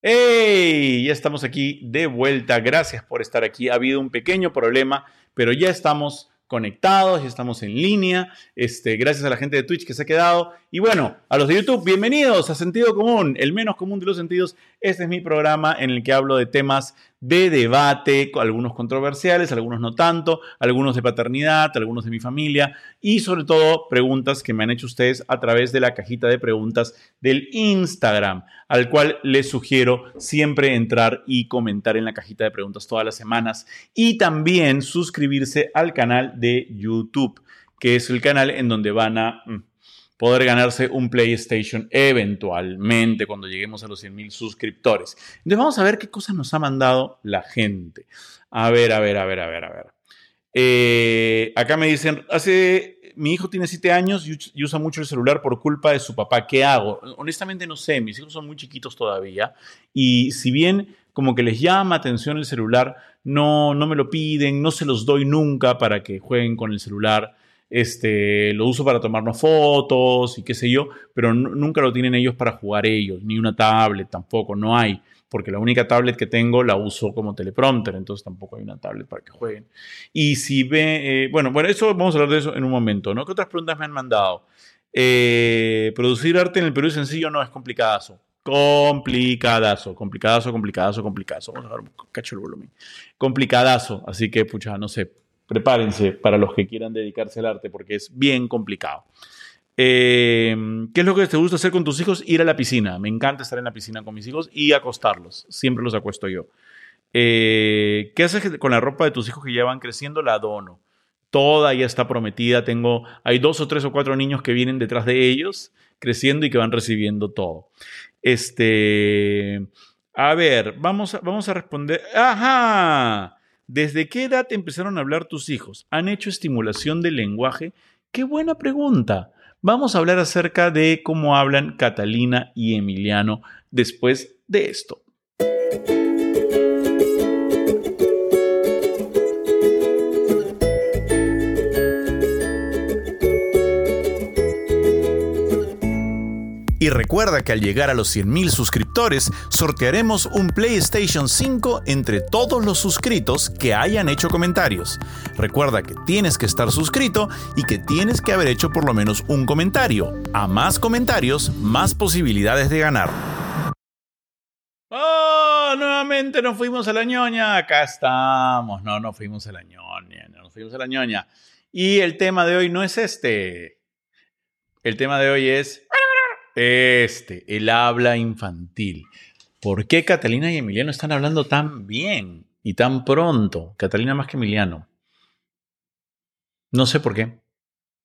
¡Hey! Ya estamos aquí de vuelta. Gracias por estar aquí. Ha habido un pequeño problema, pero ya estamos conectados, ya estamos en línea. Este, gracias a la gente de Twitch que se ha quedado. Y bueno, a los de YouTube, bienvenidos a Sentido Común, el menos común de los sentidos. Este es mi programa en el que hablo de temas de debate, algunos controversiales, algunos no tanto, algunos de paternidad, algunos de mi familia y sobre todo preguntas que me han hecho ustedes a través de la cajita de preguntas del Instagram, al cual les sugiero siempre entrar y comentar en la cajita de preguntas todas las semanas y también suscribirse al canal de YouTube, que es el canal en donde van a mm, poder ganarse un PlayStation eventualmente cuando lleguemos a los 100.000 suscriptores. Entonces vamos a ver qué cosas nos ha mandado la gente. A ver, a ver, a ver, a ver, a ver. Eh, acá me dicen, hace, mi hijo tiene 7 años y usa mucho el celular por culpa de su papá. ¿Qué hago? Honestamente no sé, mis hijos son muy chiquitos todavía y si bien como que les llama atención el celular, no, no me lo piden, no se los doy nunca para que jueguen con el celular este, lo uso para tomarnos fotos y qué sé yo, pero nunca lo tienen ellos para jugar ellos, ni una tablet tampoco, no hay, porque la única tablet que tengo la uso como teleprompter, entonces tampoco hay una tablet para que jueguen. Y si ve, eh, bueno, bueno, eso vamos a hablar de eso en un momento, ¿no? ¿Qué otras preguntas me han mandado? Eh, producir arte en el Perú sencillo no es complicadazo. Complicadazo, complicadazo, complicadazo, complicadazo. Vamos a ver cacho el volumen. Complicadazo, así que, pucha, no sé, prepárense para los que quieran dedicarse al arte porque es bien complicado. Eh, ¿Qué es lo que te gusta hacer con tus hijos? Ir a la piscina. Me encanta estar en la piscina con mis hijos y acostarlos. Siempre los acuesto yo. Eh, ¿Qué haces con la ropa de tus hijos que ya van creciendo? La dono. Toda ya está prometida. Tengo, hay dos o tres o cuatro niños que vienen detrás de ellos creciendo y que van recibiendo todo. Este, a ver, vamos a, vamos a responder. ¡Ajá! ¿Desde qué edad empezaron a hablar tus hijos? ¿Han hecho estimulación del lenguaje? ¡Qué buena pregunta! Vamos a hablar acerca de cómo hablan Catalina y Emiliano después de esto. Recuerda que al llegar a los 100.000 suscriptores, sortearemos un PlayStation 5 entre todos los suscritos que hayan hecho comentarios. Recuerda que tienes que estar suscrito y que tienes que haber hecho por lo menos un comentario. A más comentarios, más posibilidades de ganar. ¡Oh! Nuevamente nos fuimos a la ñoña. Acá estamos. No, no fuimos a la ñoña. No nos fuimos a la ñoña. Y el tema de hoy no es este. El tema de hoy es este, el habla infantil. ¿Por qué Catalina y Emiliano están hablando tan bien y tan pronto? Catalina más que Emiliano. No sé por qué.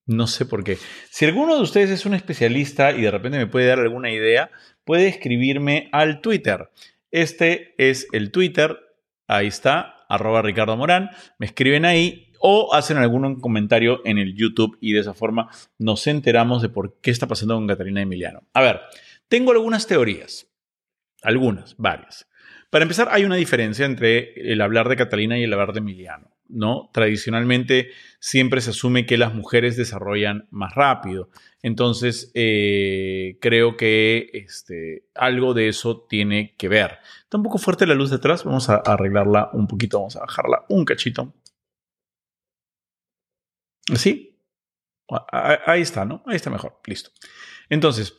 No sé por qué. Si alguno de ustedes es un especialista y de repente me puede dar alguna idea, puede escribirme al Twitter. Este es el Twitter. Ahí está, arroba Ricardo Morán. Me escriben ahí o hacen algún comentario en el YouTube y de esa forma nos enteramos de por qué está pasando con Catalina Emiliano. A ver, tengo algunas teorías, algunas, varias. Para empezar, hay una diferencia entre el hablar de Catalina y el hablar de Emiliano. ¿no? Tradicionalmente siempre se asume que las mujeres desarrollan más rápido. Entonces, eh, creo que este, algo de eso tiene que ver. Está un poco fuerte la luz detrás. Vamos a arreglarla un poquito. Vamos a bajarla un cachito. ¿Sí? Ahí está, ¿no? Ahí está mejor. Listo. Entonces,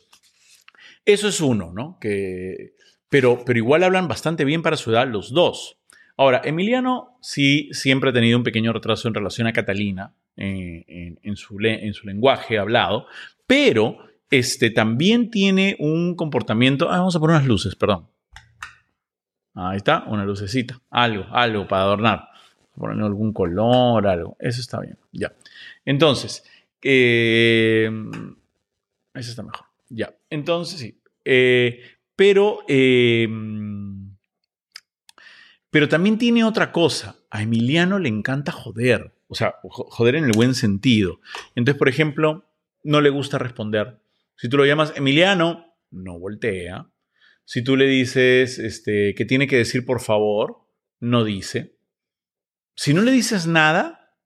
eso es uno, ¿no? Que, pero, pero igual hablan bastante bien para su edad los dos. Ahora, Emiliano sí siempre ha tenido un pequeño retraso en relación a Catalina eh, en, su, en, su, lenguaje hablado, pero este, también tiene un comportamiento. Ah, vamos a poner unas luces, perdón. Ahí está, una lucecita, algo, algo para adornar. Poner algún color, algo. Eso está bien, ya. Entonces, eh, eso está mejor. Ya. Entonces, sí. Eh, pero, eh, pero también tiene otra cosa. A Emiliano le encanta joder. O sea, joder en el buen sentido. Entonces, por ejemplo, no le gusta responder. Si tú lo llamas Emiliano, no voltea. Si tú le dices este, que tiene que decir por favor, no dice. Si no le dices nada,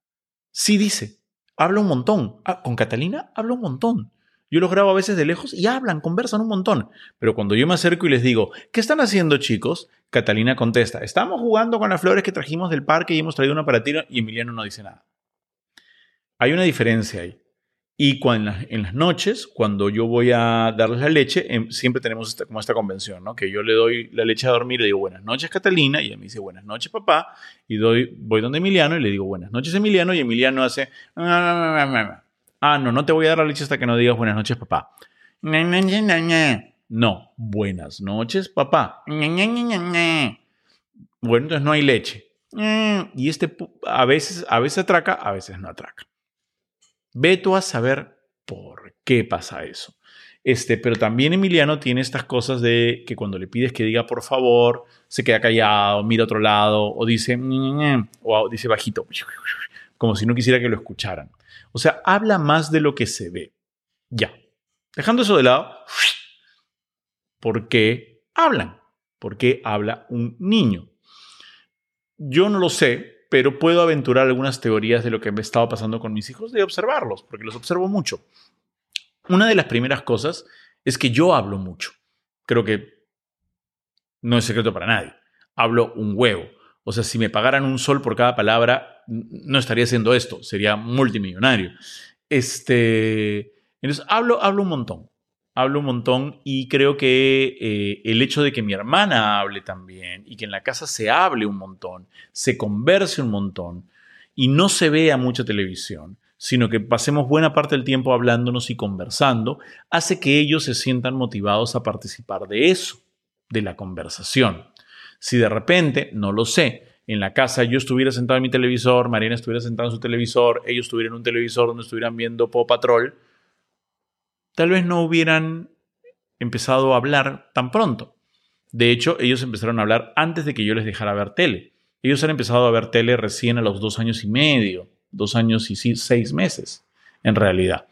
sí dice habla un montón. Ah, con Catalina habla un montón. Yo los grabo a veces de lejos y hablan, conversan un montón. Pero cuando yo me acerco y les digo, ¿qué están haciendo chicos? Catalina contesta, estamos jugando con las flores que trajimos del parque y hemos traído una para ti y Emiliano no dice nada. Hay una diferencia ahí. Y cuando, en las noches, cuando yo voy a darles la leche, em, siempre tenemos como esta convención, ¿no? Que yo le doy la leche a dormir, le digo buenas noches Catalina, y ella me dice buenas noches papá, y doy, voy donde Emiliano y le digo buenas noches Emiliano, y Emiliano hace... Ah, no, no te voy a dar la leche hasta que no digas buenas noches papá. No, buenas noches papá. Bueno, entonces no hay leche. Y este a veces, a veces atraca, a veces no atraca. Ve tú a saber por qué pasa eso. Este, pero también Emiliano tiene estas cosas de que cuando le pides que diga por favor, se queda callado, mira a otro lado, o dice, o dice bajito, como si no quisiera que lo escucharan. O sea, habla más de lo que se ve. Ya. Dejando eso de lado, ¿por qué hablan? ¿Por qué habla un niño? Yo no lo sé, pero puedo aventurar algunas teorías de lo que me estaba pasando con mis hijos de observarlos, porque los observo mucho. Una de las primeras cosas es que yo hablo mucho. Creo que no es secreto para nadie. Hablo un huevo. O sea, si me pagaran un sol por cada palabra, no estaría haciendo esto, sería multimillonario. Este, entonces, hablo, hablo un montón hablo un montón y creo que eh, el hecho de que mi hermana hable también y que en la casa se hable un montón, se converse un montón y no se vea mucha televisión, sino que pasemos buena parte del tiempo hablándonos y conversando, hace que ellos se sientan motivados a participar de eso, de la conversación. Si de repente, no lo sé, en la casa yo estuviera sentado en mi televisor, Mariana estuviera sentada en su televisor, ellos estuvieran en un televisor donde estuvieran viendo Paw Patrol, tal vez no hubieran empezado a hablar tan pronto. De hecho, ellos empezaron a hablar antes de que yo les dejara ver tele. Ellos han empezado a ver tele recién a los dos años y medio, dos años y seis meses, en realidad.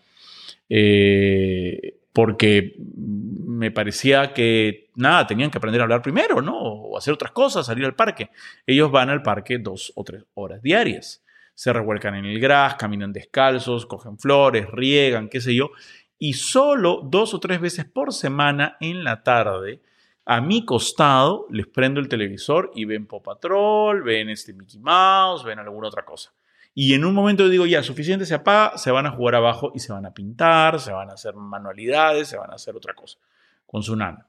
Eh, porque me parecía que, nada, tenían que aprender a hablar primero, ¿no? O hacer otras cosas, salir al parque. Ellos van al parque dos o tres horas diarias. Se revuelcan en el gras, caminan descalzos, cogen flores, riegan, qué sé yo, y solo dos o tres veces por semana en la tarde, a mi costado, les prendo el televisor y ven Pop Patrol, ven este Mickey Mouse, ven alguna otra cosa. Y en un momento digo, ya, suficiente, se apaga, se van a jugar abajo y se van a pintar, se van a hacer manualidades, se van a hacer otra cosa con su nana.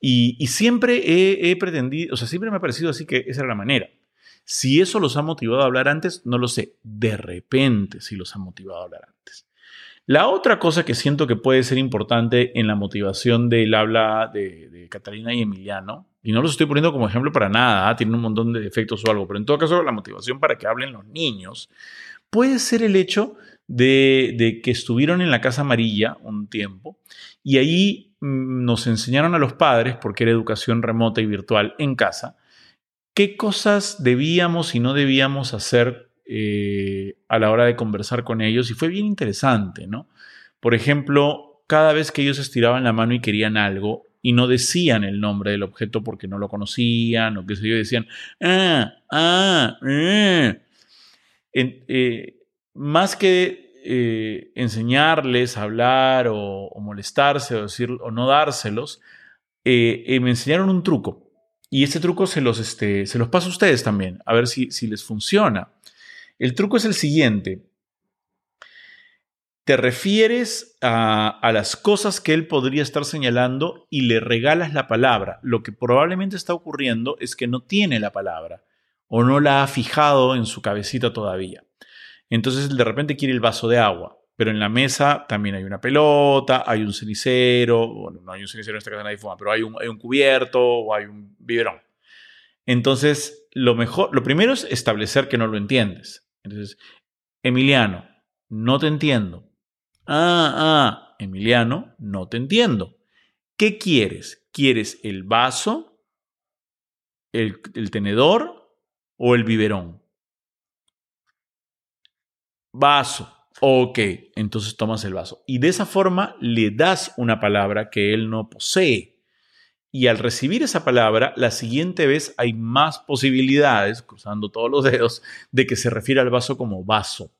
Y, siempre he, he, pretendido, o sea, siempre me ha parecido así que esa era la manera. Si eso los ha motivado a hablar antes, no lo sé. De repente sí los ha motivado a hablar antes. La otra cosa que siento que puede ser importante en la motivación del habla de, Catalina y Emiliano, y no los estoy poniendo como ejemplo para nada, ¿ah? tienen un montón de defectos o algo, pero en todo caso la motivación para que hablen los niños puede ser el hecho de, que estuvieron en la Casa Amarilla un tiempo y ahí mm, nos enseñaron a los padres, porque era educación remota y virtual en casa, qué cosas debíamos y no debíamos hacer eh, a la hora de conversar con ellos y fue bien interesante, ¿no? Por ejemplo, cada vez que ellos estiraban la mano y querían algo y no decían el nombre del objeto porque no lo conocían o qué sé yo, decían, ah, ah, eh". Eh, más que enseñarles a hablar o, molestarse o, decir, o no dárselos, me enseñaron un truco. Y ese truco se los, este, se los paso a ustedes también, a ver si, si les funciona. El truco es el siguiente. Te refieres a, las cosas que él podría estar señalando y le regalas la palabra. Lo que probablemente está ocurriendo es que no tiene la palabra o no la ha fijado en su cabecita todavía. Entonces de repente quiere el vaso de agua, pero en la mesa también hay una pelota, hay un cenicero, bueno, no hay un cenicero en esta casa nadie fuma, pero hay un, hay un cubierto o hay un biberón. Entonces, lo mejor, lo primero es establecer que no lo entiendes. Entonces, Emiliano, no te entiendo. Ah, ah, Emiliano, no te entiendo. ¿Qué quieres? ¿Quieres el vaso, el, tenedor o el biberón? Vaso. Ok, entonces tomas el vaso. Y de esa forma le das una palabra que él no posee y al recibir esa palabra, la siguiente vez hay más posibilidades, cruzando todos los dedos, de que se refiera al vaso como vaso.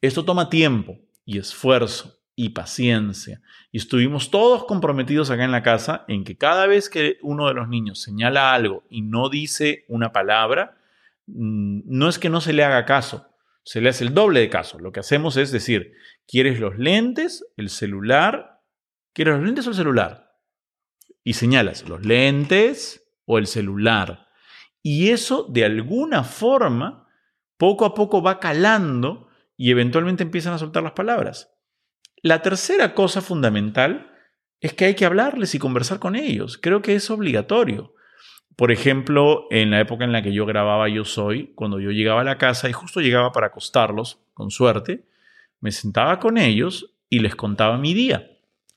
Esto toma tiempo y esfuerzo, y paciencia. Y estuvimos todos comprometidos acá en la casa en que cada vez que uno de los niños señala algo y no dice una palabra, mm, no es que no se le haga caso, se le hace el doble de caso. Lo que hacemos es decir, ¿quieres los lentes, el celular? ¿Quieres los lentes o el celular? Y señalas los lentes o el celular. Y eso de alguna forma, poco a poco va calando y eventualmente empiezan a soltar las palabras. La tercera cosa fundamental es que hay que hablarles y conversar con ellos. Creo que es obligatorio. Por ejemplo, en la época en la que yo grababa Yo Soy, cuando yo llegaba a la casa y justo llegaba para acostarlos, con suerte, me sentaba con ellos y les contaba mi día.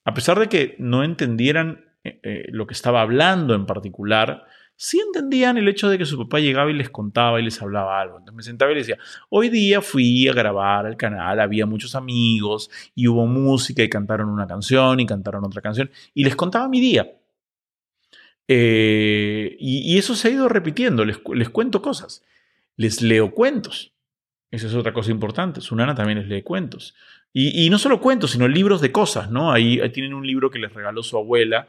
A pesar de que no entendieran eh, eh, lo que estaba hablando en particular, sí entendían el hecho de que su papá llegaba y les contaba y les hablaba algo. Entonces me sentaba y les decía, hoy día fui a grabar al canal, había muchos amigos y hubo música y cantaron una canción y cantaron otra canción y les contaba mi día. Eh, y, eso se ha ido repitiendo, les, cuento cosas, les leo cuentos. Esa es otra cosa importante. Su nana también les lee cuentos. Y, no solo cuentos, sino libros de cosas, ¿no? ahí tienen un libro que les regaló su abuela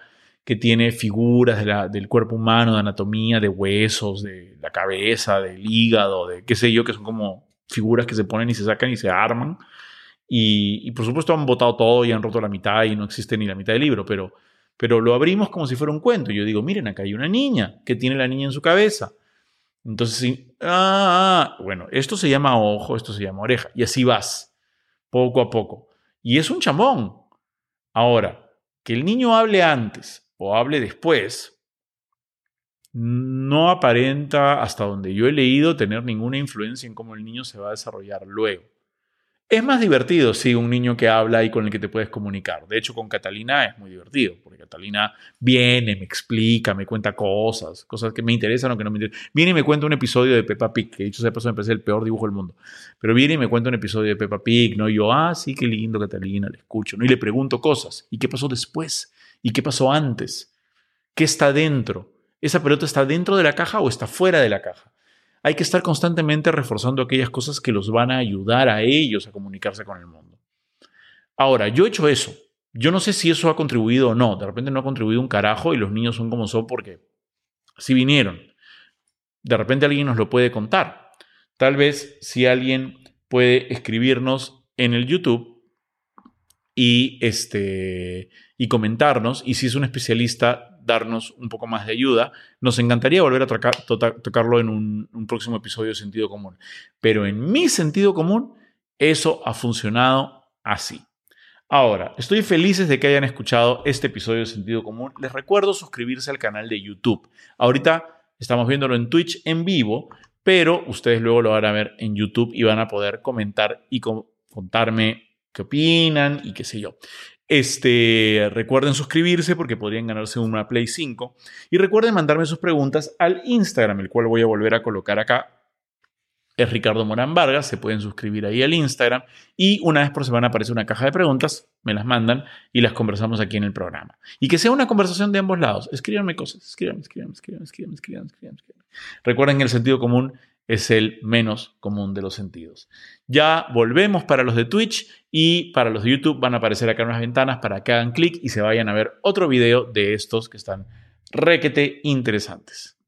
que tiene figuras del cuerpo humano, de anatomía, de huesos, de la cabeza, del hígado, de qué sé yo, que son como figuras que se ponen y se sacan y se arman. Y, por supuesto han botado todo y han roto la mitad y no existe ni la mitad del libro, pero, pero lo abrimos como si fuera un cuento. Yo digo, miren, acá hay una niña, ¿qué tiene la niña en su cabeza? Entonces, ah, ah, bueno, esto se llama ojo, esto se llama oreja, y así vas, poco a poco. Y es un chamón. Ahora, que el niño hable antes o hable después, no aparenta, hasta donde yo he leído, tener ninguna influencia en cómo el niño se va a desarrollar luego. Es más divertido, sí, un niño que habla y con el que te puedes comunicar. De hecho, con Catalina es muy divertido, porque Catalina viene, me explica, me cuenta cosas, cosas que me interesan o que no me interesan. Viene y me cuenta un episodio de Peppa Pig, que dicho sea paso me parece el peor dibujo del mundo. Pero viene y me cuenta un episodio de Peppa Pig, ¿no? Y yo, ah, sí, qué lindo, Catalina, le escucho, ¿no? Y le pregunto cosas. ¿Y qué pasó después? ¿Y qué pasó antes? ¿Qué está dentro? ¿Esa pelota está dentro de la caja o está fuera de la caja? Hay que estar constantemente reforzando aquellas cosas que los van a ayudar a ellos a comunicarse con el mundo. Ahora, yo he hecho eso. Yo no sé si eso ha contribuido o no. De repente no ha contribuido un carajo y los niños son como son porque así vinieron. De repente alguien nos lo puede contar. Tal vez si alguien puede escribirnos en el YouTube y este y comentarnos, y si es un especialista, darnos un poco más de ayuda. Nos encantaría volver a tocarlo en un, próximo episodio de Sentido Común. Pero en mi sentido común, eso ha funcionado así. Ahora, estoy felices de que hayan escuchado este episodio de Sentido Común. Les recuerdo suscribirse al canal de YouTube. Ahorita estamos viéndolo en Twitch en vivo, pero ustedes luego lo van a ver en YouTube y van a poder comentar y contarme qué opinan y qué sé yo. Este, recuerden suscribirse porque podrían ganarse una Play 5. Y recuerden mandarme sus preguntas al Instagram, el cual voy a volver a colocar acá. Es Ricardo Morán Vargas, se pueden suscribir ahí al Instagram y una vez por semana aparece una caja de preguntas, me las mandan y las conversamos aquí en el programa. Y que sea una conversación de ambos lados. Escríbanme cosas, escríbanme, escríbanme, escríbanme, escríbanme, escríbanme, escríbanme. Recuerden el sentido común es el menos común de los sentidos. Ya volvemos para los de Twitch y para los de YouTube van a aparecer acá unas ventanas para que hagan clic y se vayan a ver otro video de estos que están requete interesantes.